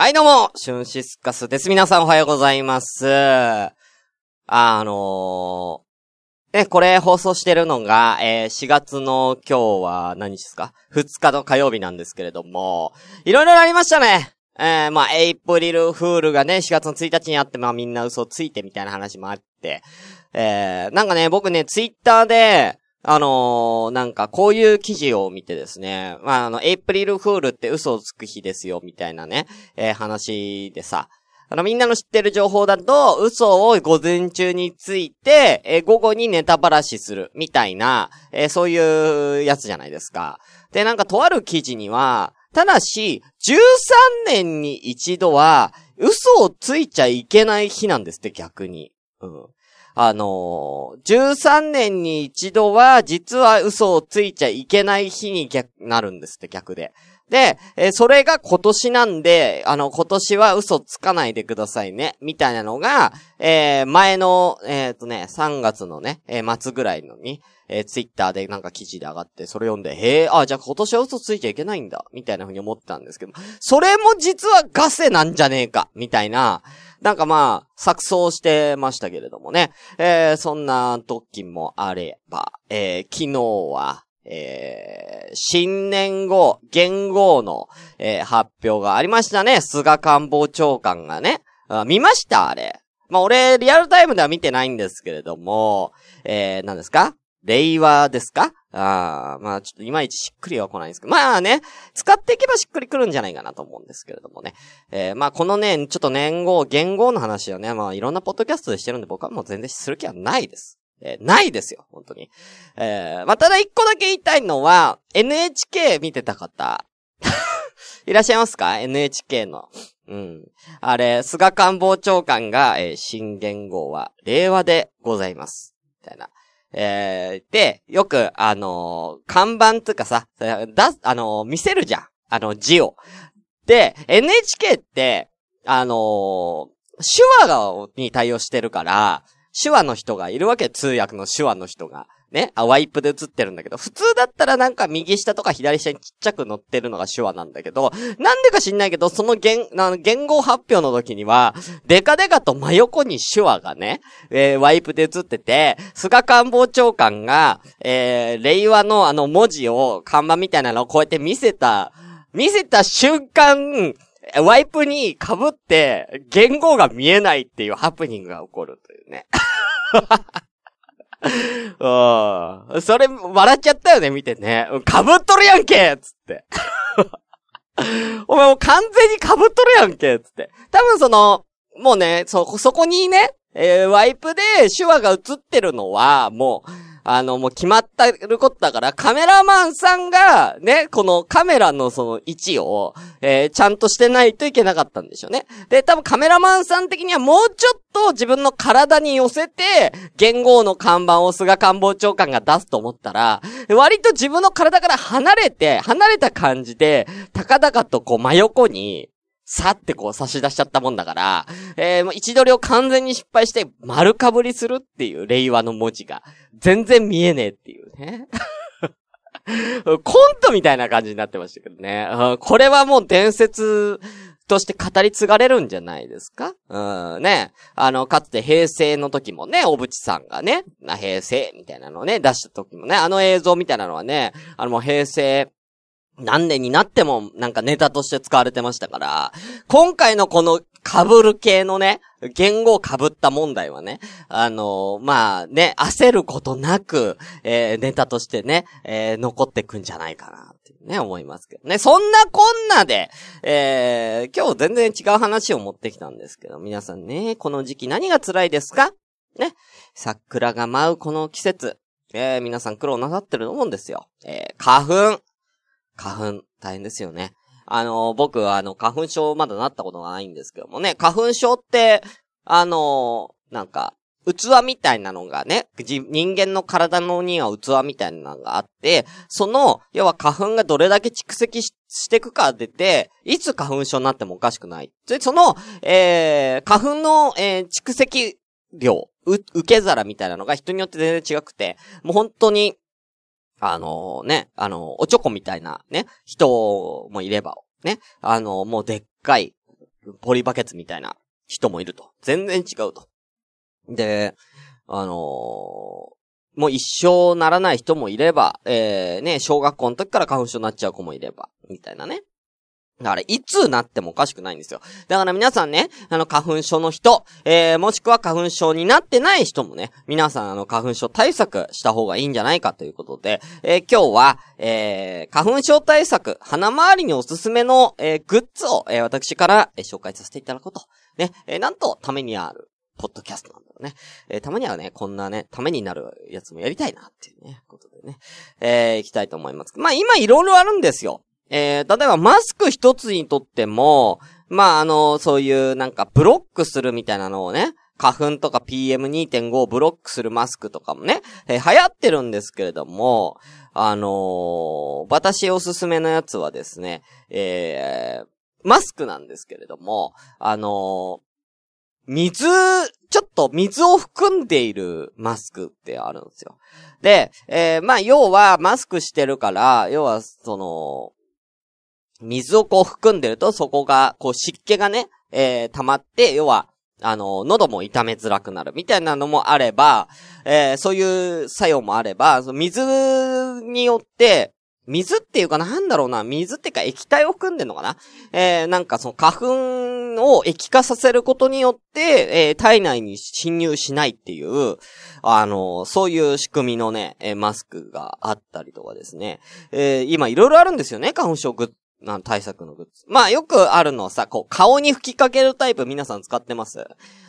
はい、どうも、シュンシスカスです。皆さんおはようございます。あのー、ね、これ放送してるのが、えー4月の今日は何日ですか ?2 日の火曜日なんですけれども、いろいろありましたね。えー、まあ、エイプリルフールがね、4月の1日にあって、まあみんな嘘ついてみたいな話もあって、えー、なんかね、僕ね、ツイッターで、あのーなんかこういう記事を見てですね、まあ、あの、エイプリルフールって嘘をつく日ですよ、みたいなね、えー話でさ、あの、みんなの知ってる情報だと、嘘を午前中について、えー午後にネタばらしする、みたいな、えーそういうやつじゃないですか。で、なんかとある記事には、ただし、13年に一度は、嘘をついちゃいけない日なんですって、逆に。うん。あのー、13年に一度は、実は嘘をついちゃいけない日に逆、なるんですって、逆で。で、えーそれが今年なんで、あの、今年は嘘つかないでくださいね、みたいなのが、えー前の、えっ、とね、3月のね、えー末ぐらいのに、えーツイッターでなんか記事で上がって、それ読んで、へえ、あ、じゃあ今年は嘘ついちゃいけないんだ、みたいな風に思ってたんですけど、それも実はガセなんじゃねえか、みたいな、なんかまあ、錯綜してましたけれどもね。えーそんな時もあれば、えー昨日は、えー新年後、元号の、えー発表がありましたね。菅官房長官がね。あ見ましたあれ。まあ、俺、リアルタイムでは見てないんですけれども、えー、何ですか？令和ですか？ああ、まあちょっといまいちしっくりは来ないんですけど、まあね、使っていけばしっくりくるんじゃないかなと思うんですけれどもね。えー、まあこのね、ちょっと年号、元号の話をね、まあいろんなポッドキャストでしてるんで僕はもう全然する気はないです。えーないですよ、本当に。えー、まあただ一個だけ言いたいのは、NHK 見てた方、いらっしゃいますか ?NHK の。うん。あれ、菅官房長官が、えー新元号は令和でございます。みたいな。えー、で、よく、あのー看板とかさ、だ、あのー見せるじゃん。あの、字を。で、NHK って、あの手話、に対応してるから、手話の人がいるわけ、通訳の手話の人が。ね、あ、ワイプで映ってるんだけど、普通だったらなんか右下とか左下にちっちゃく載ってるのが手話なんだけど、なんでか知んないけど、その言、あの言語発表の時には、デカデカと真横に手話がね、えーワイプで映ってて、菅官房長官が、えー令和のあの文字を、看板みたいなのをこうやって見せた、見せた瞬間、ワイプに被って、言語が見えないっていうハプニングが起こるというね。うん。それ、笑っちゃったよね、見てね。かぶっとるやんけつって。お前もう完全にかぶっとるやんけつって。多分その、もうね、そ、そこにね、えーワイプで手話が映ってるのは、もう、あの、もう決まってることだから、カメラマンさんが、ね、このカメラのその位置を、えーちゃんとしてないといけなかったんでしょうね。で、多分カメラマンさん的にはもうちょっと自分の体に寄せて、言語の看板を菅官房長官が出すと思ったら、割と自分の体から離れて、離れた感じで、高々とこう真横に、さってこう差し出しちゃったもんだから、えー、もう位置取りを完全に失敗して丸かぶりするっていう令和の文字が全然見えねえっていうね。コントみたいな感じになってましたけどね。これはもう伝説として語り継がれるんじゃないですか？うん、ね。あの、かつて平成の時もね、小渕さんがね、な平成みたいなのをね、出した時もね、あの映像みたいなのはね、あのもう平成、何年になってもなんかネタとして使われてましたから、今回のこの被る系のね、言語を被った問題はね、あのーまあね、焦ることなく、えーネタとしてね、えー残ってくんじゃないかなってね、思いますけどね。そんなこんなで、え今日全然違う話を持ってきたんですけど、皆さんね、この時期何が辛いですか？ね。桜が舞うこの季節、え皆さん苦労なさってると思うんですよ。え花粉。花粉、大変ですよね。あの、僕はあの、花粉症まだなったことがないんですけどもね、花粉症って、あの、なんか、器みたいなのがね、人間の体のには器みたいなのがあって、その、要は花粉がどれだけ蓄積していくかでて、いつ花粉症になってもおかしくない。で、その、えー、花粉の、えー蓄積量、受け皿みたいなのが人によって全然違くて、もう本当に、あのね、あのおちょこみたいなね、人もいれば、ね、あのもうでっかい、ポリバケツみたいな人もいると。全然違うと。で、あのー、もう一生ならない人もいれば、えー、ね、小学校の時から花粉症になっちゃう子もいれば、みたいなね。だから、いつなってもおかしくないんですよ。だから皆さんね、あの、花粉症の人、えー、もしくは花粉症になってない人もね、皆さんあの、花粉症対策した方がいいんじゃないかということで、えー、今日は、えー、花粉症対策、鼻周りにおすすめの、えー、グッズを、えー、私から、えー、紹介させていただくこと。ね、えー、なんと、ためにある、ポッドキャストなんだよね。えー、たまにはね、こんなね、ためになるやつもやりたいなっていうね、ことでね、えー、行きたいと思います。まあ今いろいろあるんですよ。えー、例えばマスク一つにとっても、まあ、あの、そういうなんかブロックするみたいなのをね、花粉とか PM2.5 をブロックするマスクとかもね、えー、流行ってるんですけれども、あのー、私おすすめのやつはですね、えー、マスクなんですけれども、あの水、ちょっと水を含んでいるマスクってあるんですよ。で、え、まあ、要はマスクしてるから、要は、その、水をこう含んでると、そこが、こう湿気がね、えー、溜まって、要は、あの、喉も痛めづらくなるみたいなのもあれば、えー、そういう作用もあれば、水によって、水っていうかなんだろうな、水っていうか液体を含んでんのかなえー、なんかその花粉を液化させることによって、えー、体内に侵入しないっていう、あの、そういう仕組みのね、えー、マスクがあったりとかですね。えー、今いろいろあるんですよね、花粉症グッな対策のグッズ。まあよくあるのはさ、こう顔に吹きかけるタイプ皆さん使ってます？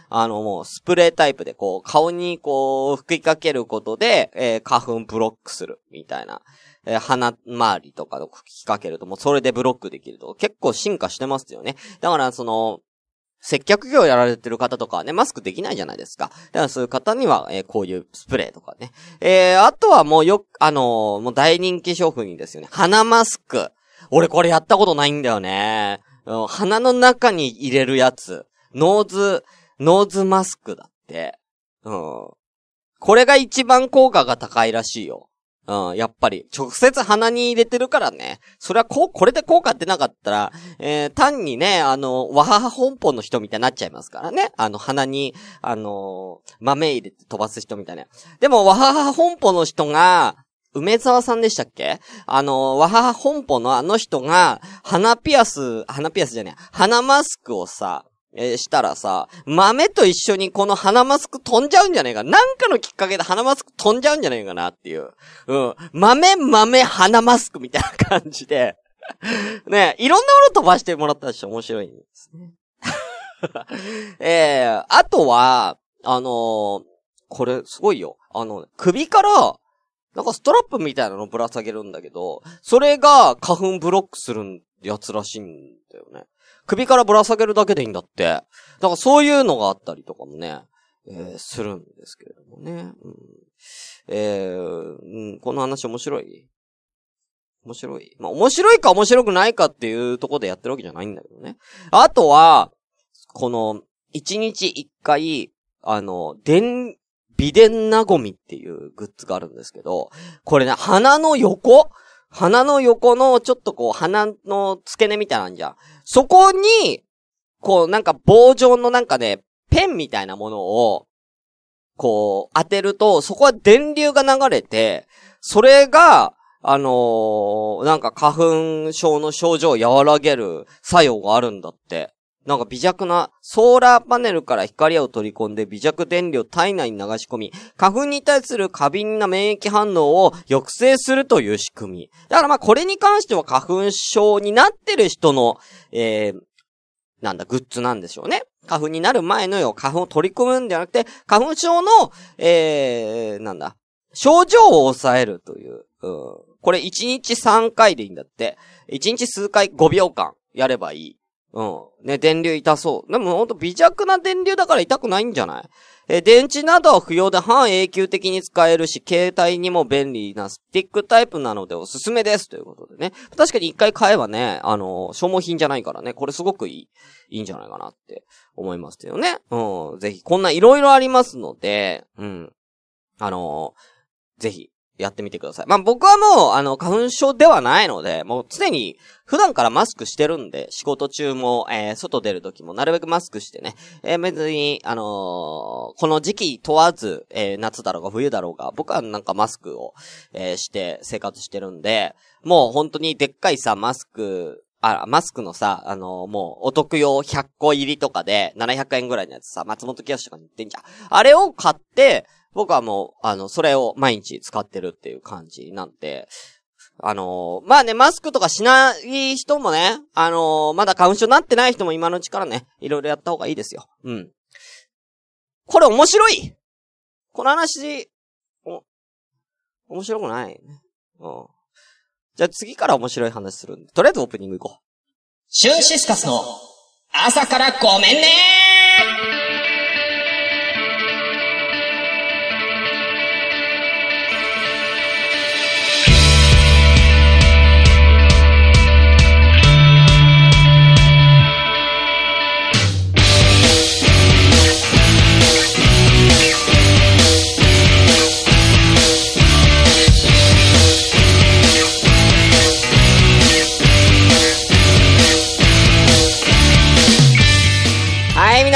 あのもうスプレータイプでこう顔にこう吹きかけることで、えー、花粉ブロックするみたいな。えー、鼻周りとか吹きかけるともうそれでブロックできると結構進化してますよね。だからその、接客業やられてる方とかはね、マスクできないじゃないですか。だからそういう方には、えー、こういうスプレーとかね。えー、あとはもうよあのー、もう大人気商品ですよね。鼻マスク。俺これやったことないんだよね。鼻の中に入れるやつ。ノーズ、ノーズマスクだって。うん。これが一番効果が高いらしいよ。うん、やっぱり、直接鼻に入れてるからね。それはこう、これで効果出なかったら、えー、単にね、あの、わはは本舗の人みたいになっちゃいますからね。あの、鼻に、あの豆入れて飛ばす人みたいな。でも、わはは本舗の人が、梅沢さんでしたっけ？あの、わはは本舗のあの人が、鼻ピアス、鼻ピアスじゃねえ、鼻マスクをさ、えー、したらさ、豆と一緒にこの鼻マスク飛んじゃうんじゃねえか。なんかのきっかけで鼻マスク飛んじゃうんじゃねえかなっていう。うん。豆、豆、鼻マスクみたいな感じで。ねいろんなもの飛ばしてもらったでし面白いんですね。えー、あとは、あのー、これすごいよ。あの、首からなんかストラップみたいなのぶら下げるんだけど、それが花粉ブロックするやつらしいんだよね。首からぶら下げるだけでいいんだって。だからそういうのがあったりとかもね、えー、するんですけれどもね。うん、えー、うん、この話面白い？面白い？まあ、面白いか面白くないかっていうところでやってるわけじゃないんだけどね。あとは、この、一日一回、あの、電、ビデンナゴミっていうグッズがあるんですけど、これね、鼻の横？鼻の横のちょっとこう鼻の付け根みたいなんじゃん。そこに、こうなんか棒状のなんかね、ペンみたいなものを、こう当てると、そこは電流が流れて、それが、あのー、なんか花粉症の症状を和らげる作用があるんだって。なんか微弱なソーラーパネルから光を取り込んで微弱電流を体内に流し込み、花粉に対する過敏な免疫反応を抑制するという仕組み。だからまあこれに関しては花粉症になってる人の、えー、なんだ、グッズなんでしょうね。花粉になる前のよ、花粉を取り込むんじゃなくて、花粉症の、えー、なんだ、症状を抑えるという。うん、これ1日3回でいいんだって。1日数回5秒間やればいい。うん。ね、電流痛そう。でもほんと微弱な電流だから痛くないんじゃない？え、電池などは不要で半永久的に使えるし、携帯にも便利なスティックタイプなのでおすすめです。ということでね。確かに一回買えばね、あの、消耗品じゃないからね、これすごくいい、いいんじゃないかなって思いますよね。うん。ぜひ、こんないろいろありますので、うん。あの、ぜひ、やってみてください。まあ、僕はもう、あの、花粉症ではないので、もう常に、普段からマスクしてるんで、仕事中も、えー、外出る時も、なるべくマスクしてね、えー、別に、あのー、この時期問わず、えー、夏だろうが冬だろうが、僕はなんかマスクを、えー、して生活してるんで、もう本当にでっかいさ、マスク、あ、マスクのさ、あのー、もう、お得用100個入りとかで、700円ぐらいのやつさ、松本清志とかに売ってんじゃん。あれを買って、僕はもう、あの、それを毎日使ってるっていう感じなんで、あのー、まあね、マスクとかしない人もね、あのー、まだ花粉症になってない人も今のうちからね、いろいろやった方がいいですよ。うん。これ面白いこの話、お、面白くない、うん。じゃあ次から面白い話するんで、とりあえずオープニング行こう。シュンシスカスの朝からごめんねー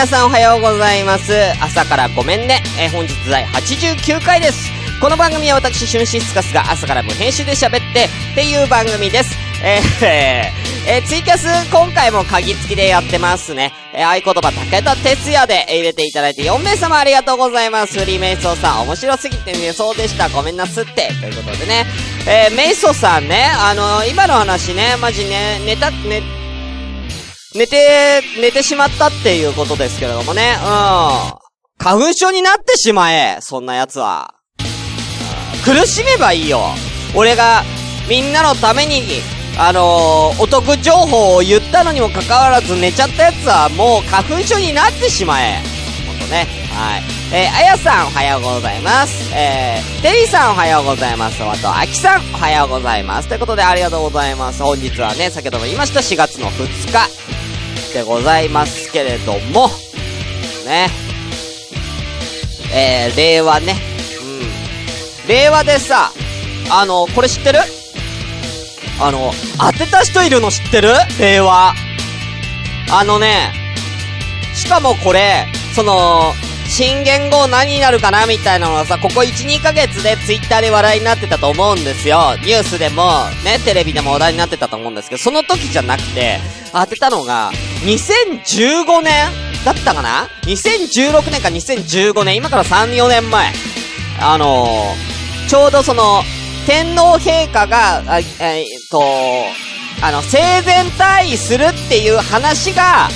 皆さんおはようございます。朝からごめんね。えー、本日第89回です。この番組は私、シュンシスカスが朝から無編集で喋ってっていう番組です。えー、えー、ツイキャス今回も鍵付きでやってますね。えー、合言葉武田哲也で入れていただいて4名様ありがとうございます。リメイソーさん面白すぎてね、そうでした。ごめんなすって。ということでね。えー、メイソさんね、あのー、今の話ね、マジね、ネタ、ね、寝て、寝てしまったっていうことですけれどもね。うん。花粉症になってしまえ、そんな奴は。苦しめばいいよ。俺が、みんなのために、あのー、お得情報を言ったのにもかかわらず寝ちゃった奴はもう花粉症になってしまえ。ほんとね。はい。えー、あやさんおはようございます。えー、テリーさんおはようございます。あと、あきさんおはようございます。ということでありがとうございます。本日はね、先ほども言いました4月の2日。でございますけれども、ね。えー、令和ね。うん。令和でさ、あの、これ知ってる？あの、当てた人いるの知ってる？令和。あのね、しかもこれ、その、新言語何になるかなみたいなのはさ、ここ1、2ヶ月でツイッターで話題になってたと思うんですよ。ニュースでも、ね、テレビでも話題になってたと思うんですけど、その時じゃなくて、当てたのが、2015年だったかな ?2016 年か2015年、今から3、4年前。あのー、ちょうどその、天皇陛下が、あえー、っと、あの、生前退位するっていう話が、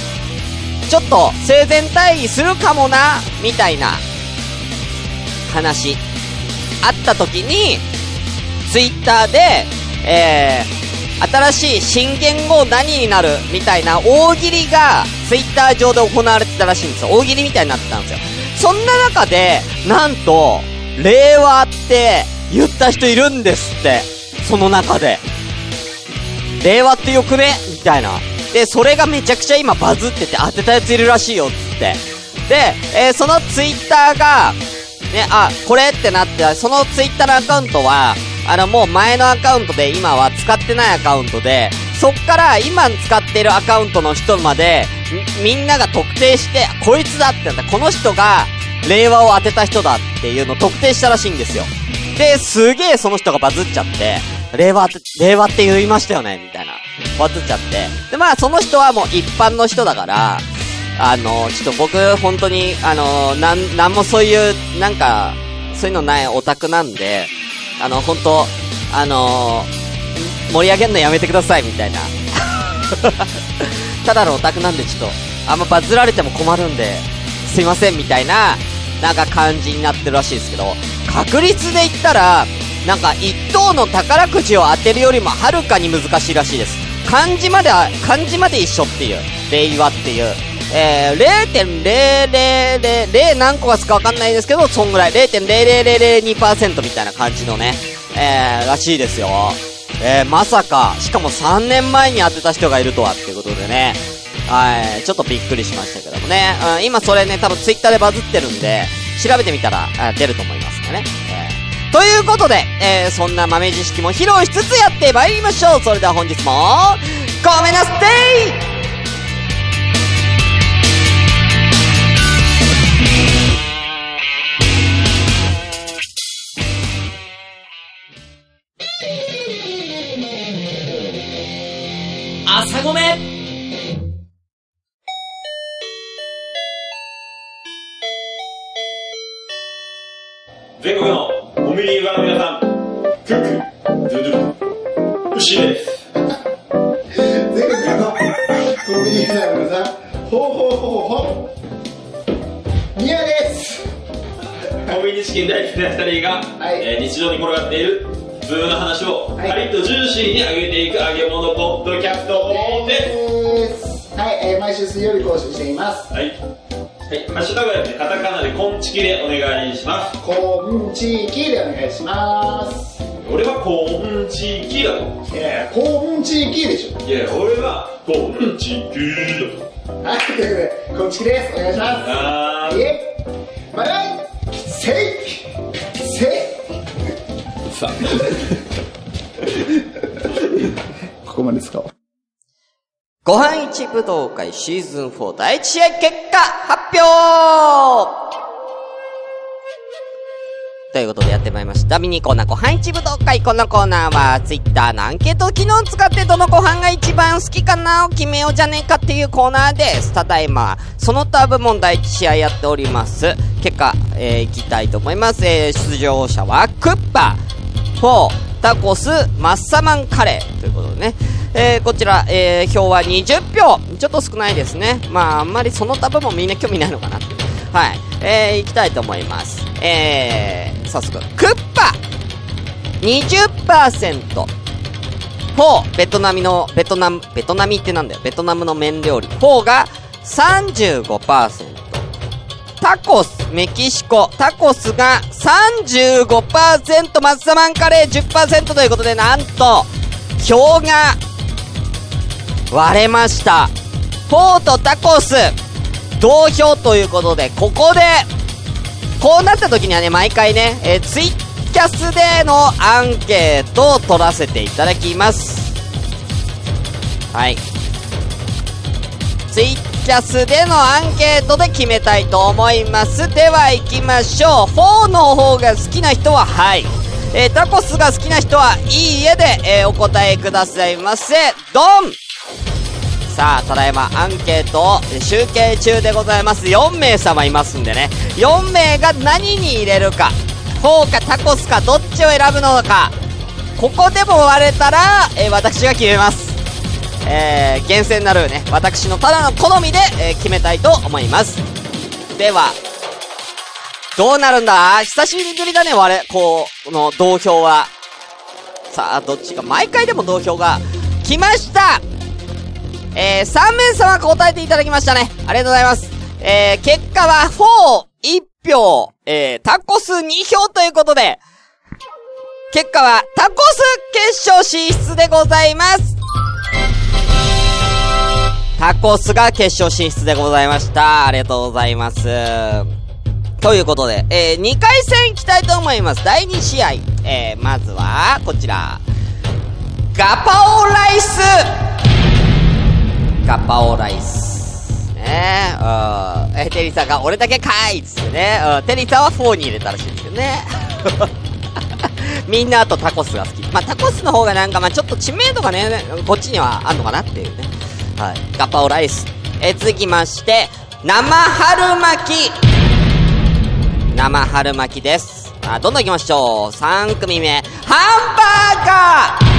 ちょっと生前退位するかもな、みたいな話、あった時に、ツイッターで、えー、新しい新言語何になるみたいな大喜利がツイッター上で行われてたらしいんですよ。大喜利みたいになってたんですよ。そんな中で、なんと、令和って言った人いるんですって。その中で。令和ってよくねみたいな。で、それがめちゃくちゃ今バズってて当てたやついるらしいよ、つって。で、えー、そのツイッターが、ね、あ、これってなって、そのツイッターのアカウントは、あの、もう前のアカウントで今は使ってないアカウントで、そっから今使ってるアカウントの人まで、みんなが特定して、こいつだってなったこの人が、令和を当てた人だっていうのを特定したらしいんですよ。で、すげえその人がバズっちゃって、令和って、令和って言いましたよねみたいな。バズっちゃって。で、まあ、その人はもう一般の人だから、あの、ちょっと僕、本当に、あの、なん、なんもそういう、なんか、そういうのないオタクなんで、あの、本当あの盛り上げんのやめてください、みたいな。ただのオタクなんで、ちょっと、あんまバズられても困るんで、すいません、みたいな、なんか感じになってるらしいですけど、確率で言ったら、なんか一等の宝くじを当てるよりもはるかに難しいらしいです。漢字まで、漢字まで一緒っていう。令和っていう。えー、0.0000何個がすかわかんないですけど、そんぐらい。0.0002%みたいな感じのね、えー、らしいですよ。えー、まさか、しかも3年前に当てた人がいるとはっていうことでね。はい、ちょっとびっくりしましたけどもね。うん、今それね、多分ツイッターでバズってるんで、調べてみたら、出ると思いますんでね。えということで、えー、そんな豆知識も披露しつつやってまいりましょう。それでは本日も、ごめんなさい全国のコンビニユーザーのさ、ほうほうほうほう。ニアです。コンビニチキン大好きな二人が、はいえー日常に転がっている普通の話を、カリッとジューシーに揚げていく揚げ物ポッドキャストです。す。はい、えー毎週水曜日更新しています。はい。はい、ハッシュタグはで、カタカナでコンチキでお願いします。コンチキでお願いします。俺はコンチキだと。いや、コンチキでしょ。いや、俺はコンチキだと。はい、ということで、コンチキです。お願いします。あイエイバイバイせいせいー、さ ここまで使おう。ご飯一武道会シーズン4第1試合結果発表ということでやってまいりました。ミニコーナーご飯一武道会。このコーナーは、ツイッターのアンケート機能を使ってどのご飯が一番好きかなを決めようじゃねえかっていうコーナーです。ただいま、その他部門第1試合やっております。結果、えー、いきたいと思います。えー、出場者は、クッパ、フォー、タコス、マッサマンカレーということでね。えー、こちら、えー、票は20票。ちょっと少ないですね。まあ、あんまりその他部門みんな興味ないのかなって。はい。えー、いきたいと思います。えー、早速、クッパ !20%。フォー、ベトナムの、ベトナム、ベトナミってなんだよ。ベトナムの麺料理。フォーが35%。タコス、メキシコ、タコスが35%、マッサマンカレー10%ということで、なんと、票が割れました。フォーとタコス、同票ということで、ここで、こうなった時にはね、毎回ね、えーツイキャスでのアンケートを取らせていただきます。はい。ツイキャスでのアンケートで決めたいと思います。では行きましょう。4の方が好きな人ははい。えータコスが好きな人はいいえで、えーお答えくださいませ。ドンさあ、ただいまアンケートを集計中でございます。4名様いますんでね。4名が何に入れるか。4かタコスかどっちを選ぶのか。ここでも割れたら、えー私が決めます。えー、厳選なるね、私のただの好みで、えー決めたいと思います。では、どうなるんだ？久しぶりだね、我々、こう、この同票は。さあ、どっちか、毎回でも同票が来ましたえー、3名様答えていただきましたね。ありがとうございます。えー、結果は4、1票、えー、タコス2票ということで、結果はタコス決勝進出でございます。タコスが決勝進出でございました。ありがとうございます。ということで、えー、2回戦行きたいと思います。第2試合。えー、まずは、こちら。ガパオライスガパオライス。ねえ、うん。え、テリーさんが俺だけかいっつってね。うん。テリーさんは4に入れたらしいんですけどね。みんなあとタコスが好き。まあ、タコスの方がなんかまあちょっと知名度がね、こっちにはあんのかなっていうね。はい。ガパオライス。え、続きまして、生春巻き。生春巻きです。あ、どんどん行きましょう。3組目。ハンバーガー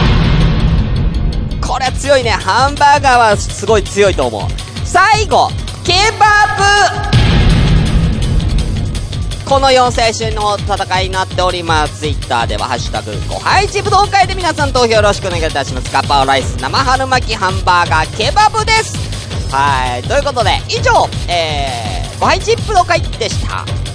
これ強いね。ハンバーガーはすごい強いと思う。最後、ケバブこの4選手の戦いになっております。ツイッターでは、ハッシュタグ、ご配置武道会で皆さん投票よろしくお願いいたします。ガパオライス、生春巻き、ハンバーガー、ケバブです。はい。ということで、以上、えー、ご配置武道会でした。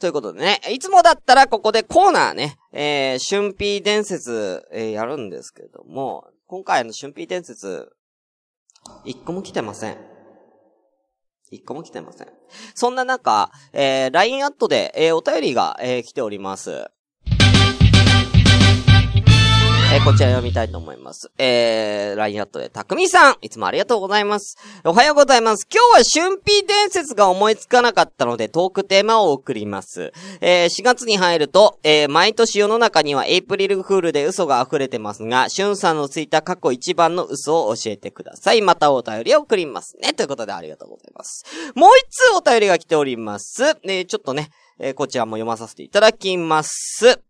ということでね、いつもだったらここでコーナーね、えー、春辟伝説、えー、やるんですけども、今回の春辟伝説、一個も来てません。一個も来てません。そんな中、えー、LINE アットで、えー、お便りが、えー、来ております。えーこちら読みたいと思います。えー、LINE アットで、たくみさん、いつもありがとうございます。おはようございます。今日は春 P 伝説が思いつかなかったので、トークテーマを送ります。えー、4月に入ると、えー、毎年世の中にはエイプリルフールで嘘が溢れてますが、しゅんさんのついた過去一番の嘘を教えてください。またお便りを送りますね。ということでありがとうございます。もう一通お便りが来ております。えー、ちょっとね、えーこちらも読まさせていただきます。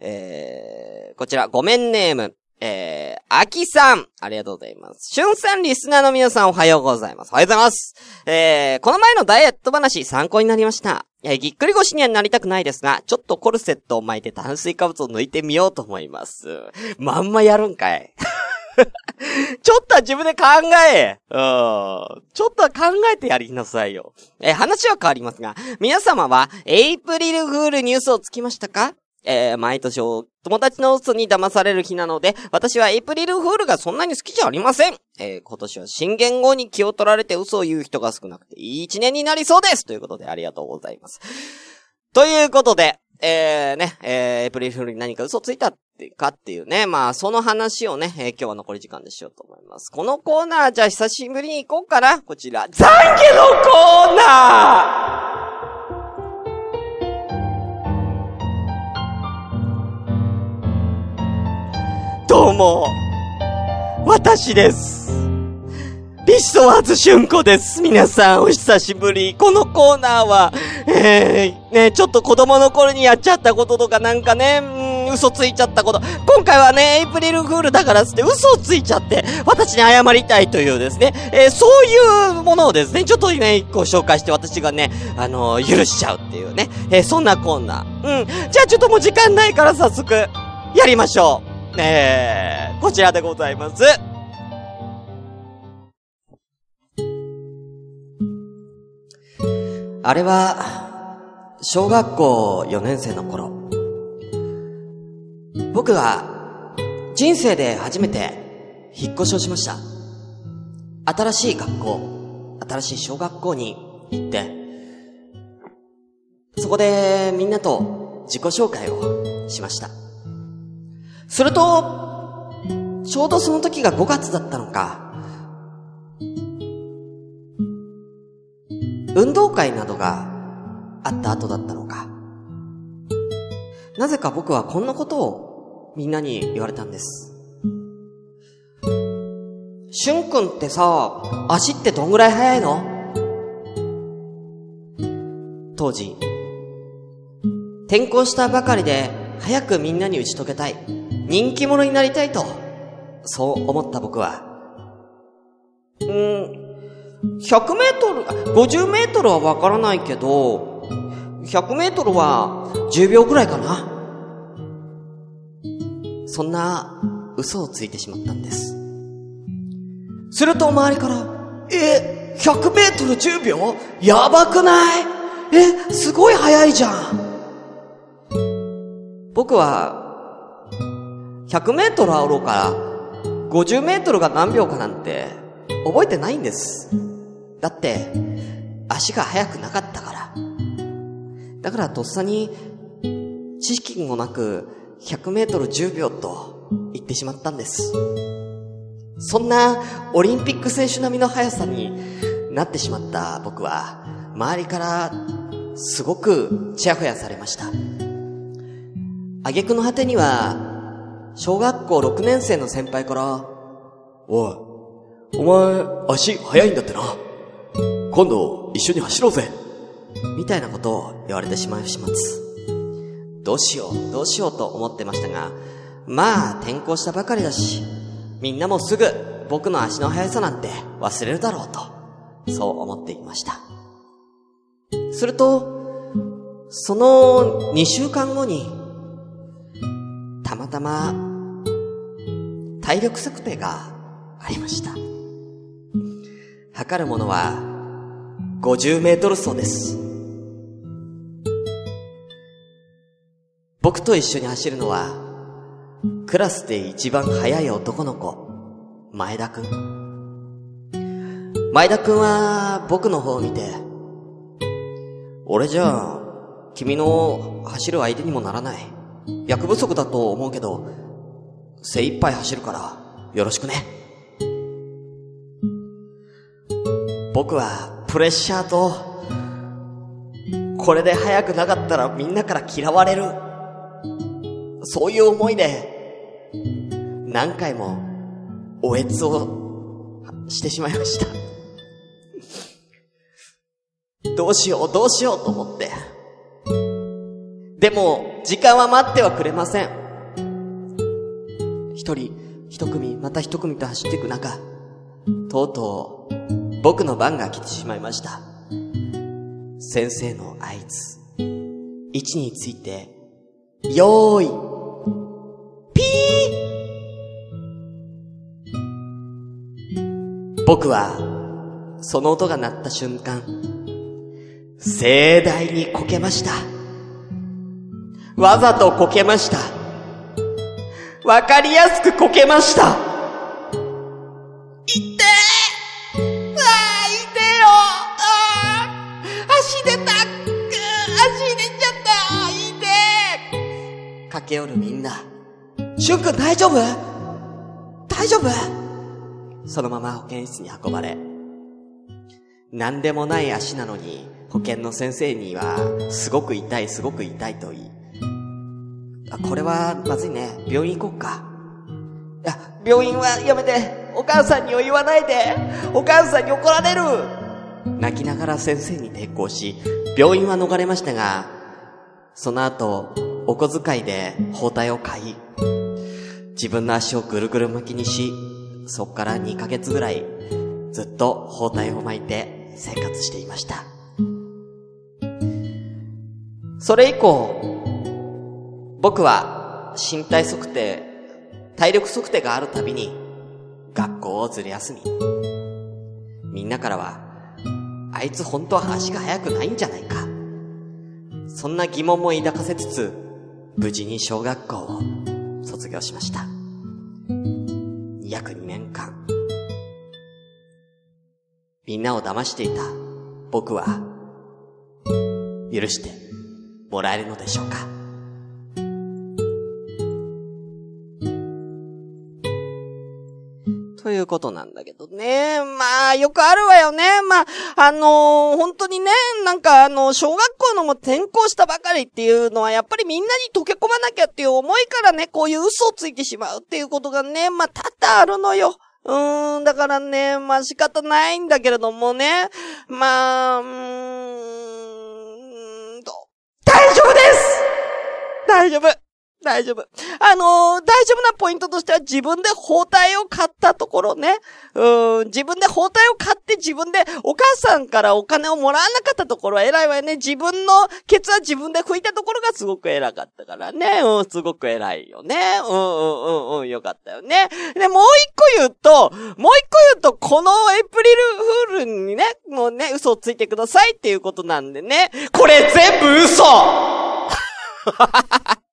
えー、こちら、ごめんネーム。えー、あきさん。ありがとうございます。しゅんさんリスナーの皆さんおはようございます。おはようございます。えー、この前のダイエット話参考になりました。えーぎっくり腰にはなりたくないですが、ちょっとコルセットを巻いて炭水化物を抜いてみようと思います。まんまやるんかい。ちょっとは自分で考え。うん。ちょっとは考えてやりなさいよ。えー話は変わりますが、皆様は、エイプリルフールニュースをつきましたか？えー毎年友達の嘘に騙される日なので、私はエイプリルフールがそんなに好きじゃありません。えー今年は新元号に気を取られて嘘を言う人が少なくていい一年になりそうですということでありがとうございます。ということで、えー、ね、えー、エイプリルフールに何か嘘ついたってかっていうね、まあ、その話をね、えー今日は残り時間でしようと思います。このコーナー、じゃあ久しぶりに行こうかな。こちら、懺悔のコーナーどうも、私です。ビシソワーズ春子です。皆さん、お久しぶり。このコーナーは、えー、ね、ちょっと子供の頃にやっちゃったこととかなんかね、うん、嘘ついちゃったこと。今回はね、エイプリルフールだからっつって嘘をついちゃって、私に謝りたいというですね、えーそういうものをですね、ちょっとね、一個紹介して私がね、あのー許しちゃうっていうね、えーそんなコーナー。うん。じゃあちょっともう時間ないから早速、やりましょう。えー、こちらでございます。あれは、小学校4年生の頃。僕が、人生で初めて、引っ越しをしました。新しい学校、新しい小学校に行って、そこでみんなと自己紹介をしました。すると、ちょうどその時が5月だったのか、運動会などがあった後だったのか。なぜか僕はこんなことをみんなに言われたんです。しゅんくんってさ、足ってどんぐらい速いの？当時、転校したばかりで早くみんなに打ち解けたい。人気者になりたいと、そう思った僕は、うん、100メートル、50メートルはわからないけど、100メートルは10秒くらいかな。そんな嘘をついてしまったんです。すると周りから、え、100メートル10秒？やばくない？え、すごい速いじゃん。僕は、100メートルあろうから、50メートルが何秒かなんて、覚えてないんです。だって、足が速くなかったから。だからとっさに、知識もなく、100メートル10秒と言ってしまったんです。そんな、オリンピック選手並みの速さになってしまった僕は、周りから、すごくチヤホヤされました。挙句の果てには、小学校6年生の先輩から、おい、お前、足速いんだってな。今度、一緒に走ろうぜ。みたいなことを言われてしまいします。どうしよう、どうしようと思ってましたが、まあ、転校したばかりだし、みんなもすぐ僕の足の速さなんて忘れるだろうと、そう思っていました。すると、その2週間後に、たまたま、体力測定がありました。測るものは、50メートル走です。僕と一緒に走るのは、クラスで一番速い男の子、前田くん。前田くんは僕の方を見て、俺じゃ、君の走る相手にもならない。不足だと思うけど、精一杯走るから、よろしくね。僕は、プレッシャーと、これで速くなかったらみんなから嫌われる。そういう思いで、何回も、おえつを、してしまいました。どうしよう、どうしようと思って。でも、時間は待ってはくれません。一人、一組、また一組と走っていく中、とうとう、僕の番が来てしまいました。先生の合図。位置について、よーい、ピー僕は、その音が鳴った瞬間、盛大にこけました。わざとこけました。わかりやすくこけました。いってわー、いてよあー足出た足出ちゃったいてー駆け寄るみんな。しゅんくん大丈夫？大丈夫？そのまま保健室に運ばれ。何でもない足なのに、保健の先生には、すごく痛い、すごく痛いと言い、あ、これは、まずいね。病院行こっか。いや、病院はやめて。お母さんには言わないで。お母さんに怒られる。泣きながら先生に抵抗し、病院は逃れましたが、その後、お小遣いで包帯を買い、自分の足をぐるぐる巻きにし、そっから2ヶ月ぐらい、ずっと包帯を巻いて生活していました。それ以降、僕は身体測定、体力測定があるたびに学校をずる休み。みんなからは、あいつ本当は足が速くないんじゃないか。そんな疑問も抱かせつつ、無事に小学校を卒業しました。約2年間。みんなを騙していた僕は、許してもらえるのでしょうかということなんだけどね。まあ、よくあるわよね。まあ、あのー本当にね、なんかあの、小学校のも転校したばかりっていうのは、やっぱりみんなに溶け込まなきゃっていう思いからね、こういう嘘をついてしまうっていうことがね、まあ、多々あるのよ。うーん、だからね、まあ仕方ないんだけれどもね。まあ、うーんと、大丈夫です大丈夫大丈夫。あのー大丈夫なポイントとしては自分で包帯を買ったところね。うん、自分で包帯を買って自分でお母さんからお金をもらわなかったところは偉いわよね。自分のケツは自分で拭いたところがすごく偉かったからね。うん、すごく偉いよね。うんうんうんうん、よかったよね。で、もう一個言うと、もう一個言うと、このエプリルフールにね、もうね、嘘をついてくださいっていうことなんでね。これ全部嘘はははは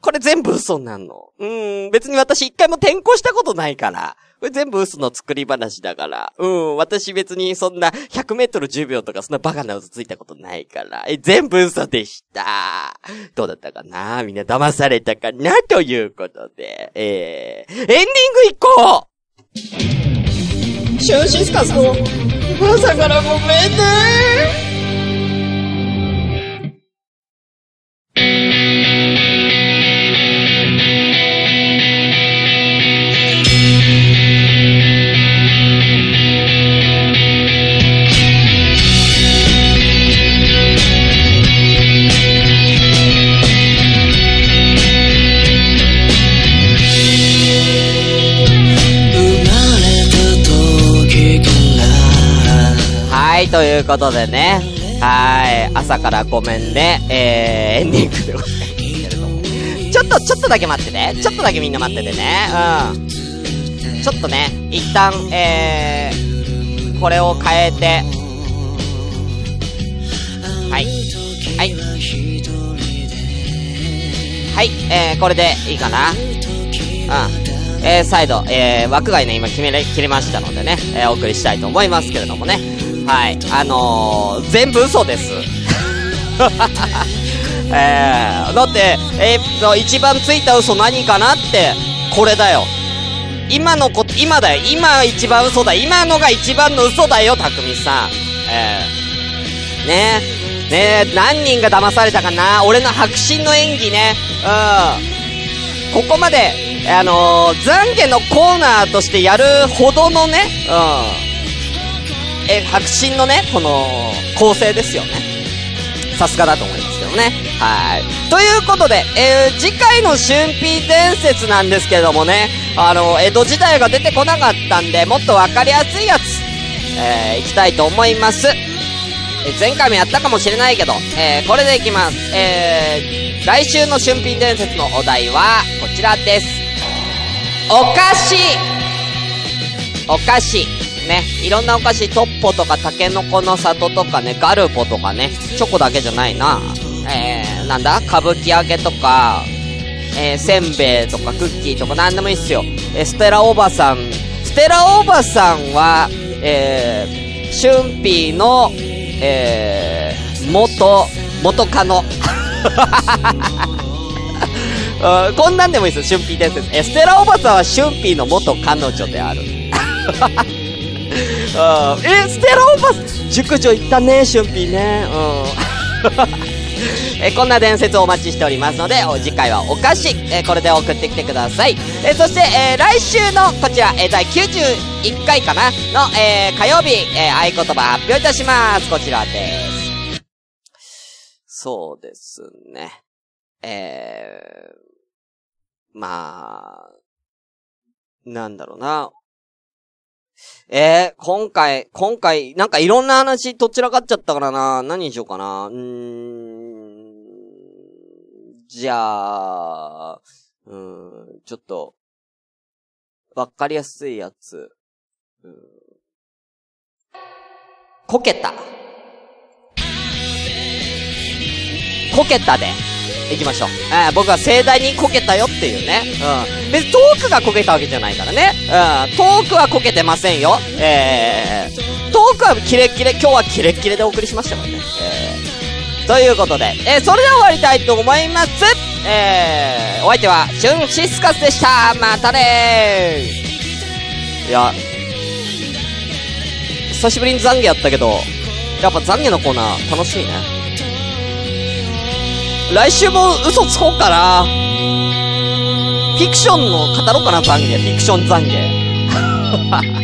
これ全部嘘なの。うん、別に私一回も転校したことないから。これ全部嘘の作り話だから。うん、私別にそんな100メートル10秒とかそんなバカな嘘ついたことないから。え、全部嘘でした。どうだったかな？みんな騙されたかな？ということで。えー、エンディング行こうシュンシスカスの朝からごめんねい、ということでね。はい、朝からごめんね。えー、エンディングでございます。ちょっと、ちょっとだけ待ってて。ちょっとだけみんな待っててね。うん。ちょっとね、一旦、えー、これを変えて。はい。はい。はい、えー、これでいいかな。うん。えー、再度、えー、枠外ね、今決めれ、切れましたのでね、えー、お送りしたいと思いますけれどもね。はい。あのー、全部嘘です。えー、だって、えー、一番ついた嘘何かなって、これだよ。今のこ、今だよ。今一番嘘だ。今のが一番の嘘だよ、たくみさん。えー、ねえ。ねえ、何人が騙されたかな俺の白真の演技ね。うん。ここまで、あのー、懺悔のコーナーとしてやるほどのね、うん。え、白真のね、この、構成ですよね。さすがだと思いますけどね。はい。ということで、えー、次回の春辟伝説なんですけどもね、あの、江戸時代が出てこなかったんで、もっとわかりやすいやつ、えー、いきたいと思います。え前回もやったかもしれないけど、えー、これでいきます。えー、来週の春辟伝説のお題は、こちらです。お菓子お菓子。ね、いろんなお菓子、トッポとか、タケノコの里とかね、ガルポとかね、チョコだけじゃないな。えー、なんだ？歌舞伎揚げとか、えー、せんべいとかクッキーとかなんでもいいっすよ。えー、ステラおばさん、ステラおばさんは、えー、シュンピーの、えー、元、元カノ。こんなんでもいいですよ、シュンピー伝説。え、ステラおばさんはシュンピーの元彼女である。え、ステラおばさん、熟女行ったね、シュンピーね。うん。え、こんな伝説をお待ちしておりますので、次回はお菓子、えー、これで送ってきてください。えー、そして、え来週のこちら、え第91回かな？の、え火曜日、え合言葉発表いたします。こちらです。そうですね。えまあ、なんだろうな。えー、今回、今回、なんかいろんな話とちらかっちゃったからな。何にしようかな。うーん。じゃあ、うん、ちょっと、わかりやすいやつ。うん、こけた。こけたで、行きましょう。えー、僕は盛大にこけたよっていうね。うん。別にトークがこけたわけじゃないからね。うん。トークはこけてませんよ。えー、トークはキレッキレ、今日はキレッキレでお送りしましたからね。えーということで、えー、それでは終わりたいと思います。えー、お相手は、シュンシスカスでした。またねー。いや、久しぶりに懺悔やったけど、やっぱ懺悔のコーナー楽しいね。来週も嘘つこうかな。フィクションの語ろうかな、懺悔。フィクション懺悔。